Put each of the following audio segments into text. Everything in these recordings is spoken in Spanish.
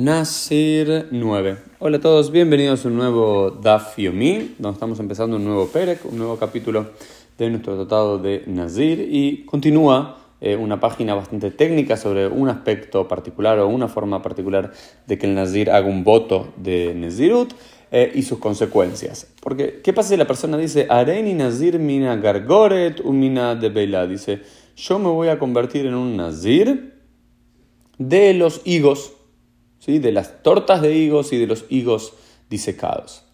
Nasir 9. Hola a todos, bienvenidos a un nuevo Daf Yomi, donde estamos empezando un nuevo Perek, un nuevo capítulo de nuestro tratado de Nazir y continúa eh, una página bastante técnica sobre un aspecto particular o una forma particular de que el Nazir haga un voto de Nazirut eh, y sus consecuencias. Porque, ¿qué pasa si la persona dice, Areni Nazir mina gargoret u mina de Beila? Dice, yo me voy a convertir en un Nazir de los higos de las tortas de higos y de los higos disecados.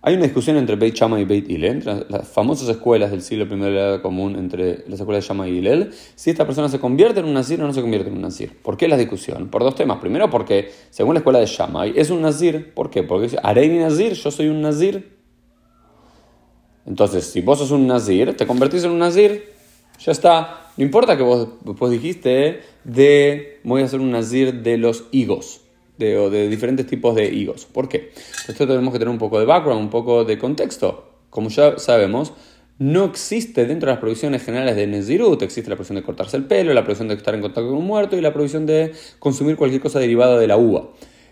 Hay una discusión entre Beit Shammai y Beit Hillel, entre las famosas escuelas del siglo I de la Edad Común, entre las escuelas de Shammai y Hillel, si esta persona se convierte en un nazir o no se convierte en un nazir. ¿Por qué la discusión? Por dos temas. Primero, porque según la escuela de Shammai es un nazir. ¿Por qué? Porque dice, Areini nazir, yo soy un nazir. Entonces, si vos sos un nazir, te convertís en un nazir, ya está. No importa que vos después dijiste de voy a ser un nazir de los higos de, o de diferentes tipos de higos. ¿Por qué? Esto tenemos que tener un poco de background, un poco de contexto. Como ya sabemos, no existe dentro de las provisiones generales de Nezirut, existe la provisión de cortarse el pelo, la provisión de estar en contacto con un muerto y la provisión de consumir cualquier cosa derivada de la uva.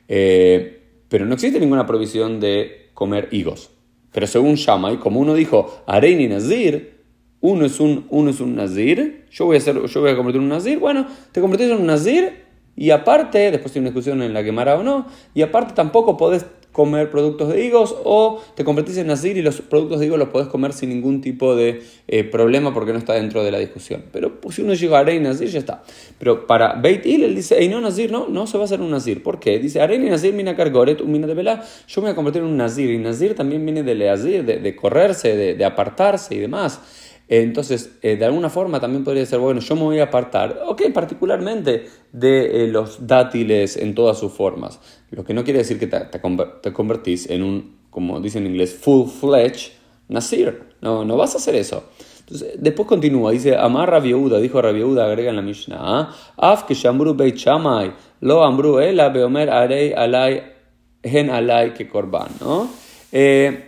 Eh, pero no existe ninguna provisión de comer higos. Pero según Shammai, como uno dijo, Areini Nazir, uno es un, uno es un Nazir, yo voy, a ser, yo voy a convertir en un Nazir, bueno, te convertís en un Nazir y aparte, después hay una discusión en la quemará o no, y aparte tampoco podés comer productos de higos o te convertís en nazir y los productos de higos los podés comer sin ningún tipo de eh, problema porque no está dentro de la discusión. Pero pues, si uno llega a Arei Nazir ya está. Pero para Beit Il, él dice, hey, no nazir, no, no se va a hacer un nazir. ¿Por qué? Dice, Arei Nazir mina cargoret, un mina de vela, yo me voy a convertir en un nazir. Y nazir también viene de leazir, de, de correrse, de, de apartarse y demás. Entonces, eh, de alguna forma también podría ser, bueno, yo me voy a apartar, ok, particularmente de eh, los dátiles en todas sus formas. Lo que no quiere decir que te, te convertís en un, como dicen en inglés, full-fledged nasir. No, no vas a hacer eso. Después continúa, dice, Amar Rabiuda, dijo Rabiuda, agrega en la Mishnah, ¿ah? Af que shambru beit shamay, lo ambru ela beomer arei alay, hen alay que korban, ¿no? Eh,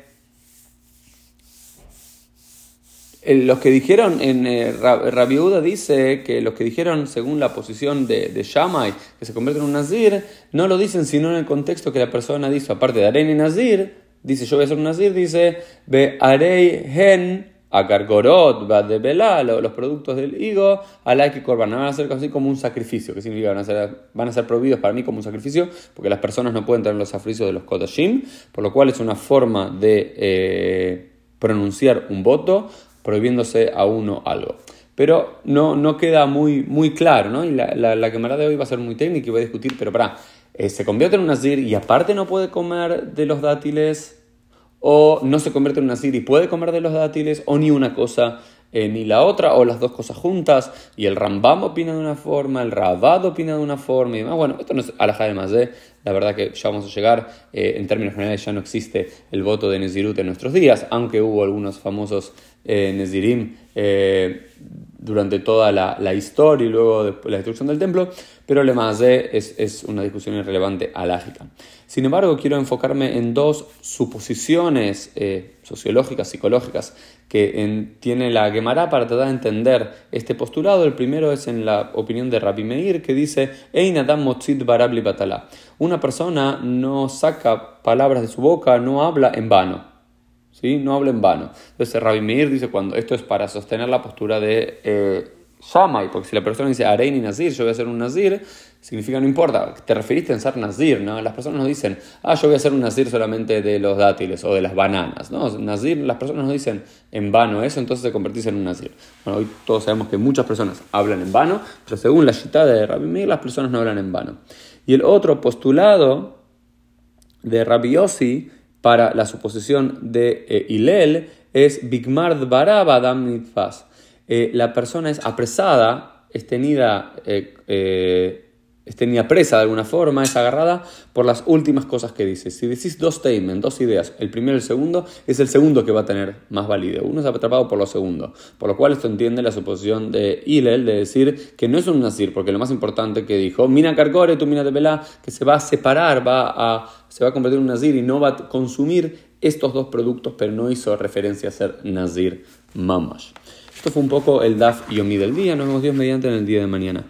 los que dijeron, en eh, Rabiuda dice que los que dijeron según la posición de, de Shammai, que se convierte en un Nazir, no lo dicen sino en el contexto que la persona dice, aparte de Arei Nazir, dice yo voy a ser un Nazir, dice Be Arei Hen Akargorot, de Belá, los productos del higo, la que Korban, van a ser así como un sacrificio, que significa van a ser, van a ser prohibidos para mí como un sacrificio, porque las personas no pueden tener los sacrificios de los Kodashim, por lo cual es una forma de eh, pronunciar un voto prohibiéndose a uno algo. Pero no, no queda muy, muy claro, ¿no? Y la, la, la de hoy va a ser muy técnica y va a discutir, pero para, eh, se convierte en un nazir y aparte no puede comer de los dátiles, o no se convierte en un nazir y puede comer de los dátiles, o ni una cosa eh, ni la otra, o las dos cosas juntas, y el Rambam opina de una forma, el Rabat opina de una forma, y demás. Bueno, esto no es alajá de más, ¿eh? la verdad que ya vamos a llegar, eh, en términos generales ya no existe el voto de Nezirut en nuestros días, aunque hubo algunos famosos eh, Nezirim durante toda la, historia y luego de la destrucción del templo, pero le más es, es una discusión irrelevante alágica. Sin embargo, quiero enfocarme en dos suposiciones eh, sociológicas, psicológicas, que tiene la Gemara para tratar de entender este postulado. El primero es en la opinión de Rabbi Meir, que dice, barabli Una persona no saca palabras de su boca, no habla en vano. ¿Sí? No habla en vano. Entonces Rabbi Meir dice cuando esto es para sostener la postura de eh, porque si la persona dice Arein Nazir, yo voy a ser un Nazir, significa no importa, te referiste en ser Nazir, ¿no? Las personas no dicen, ah, yo voy a ser un Nazir solamente de los dátiles o de las bananas, ¿no? Nazir, las personas no dicen en vano eso, entonces te convertís en un Nazir. Bueno, hoy todos sabemos que muchas personas hablan en vano, pero según la cita de Rabbi Meir, las personas no hablan en vano. Y el otro postulado de Rabbi Yossi para la suposición de eh, es Bigmard Barab Adam Nitfas. Eh, la persona es apresada, es tenida, eh, es tenida presa de alguna forma, es agarrada por las últimas cosas que dice. Si decís dos statements, dos ideas, el primero y el segundo, es el segundo que va a tener más validez. Uno es atrapado por lo segundo. Por lo cual esto entiende la suposición de Hilel de decir que no es un nazir, porque lo más importante que dijo, mina cargore, tu mina de vela, que se va a separar, va a se va a convertir en un nazir y no va a consumir estos dos productos, pero no hizo referencia a ser nazir mamash. Esto fue un poco el DAF Yomi del día. Nos vemos Dios mediante en el día de mañana.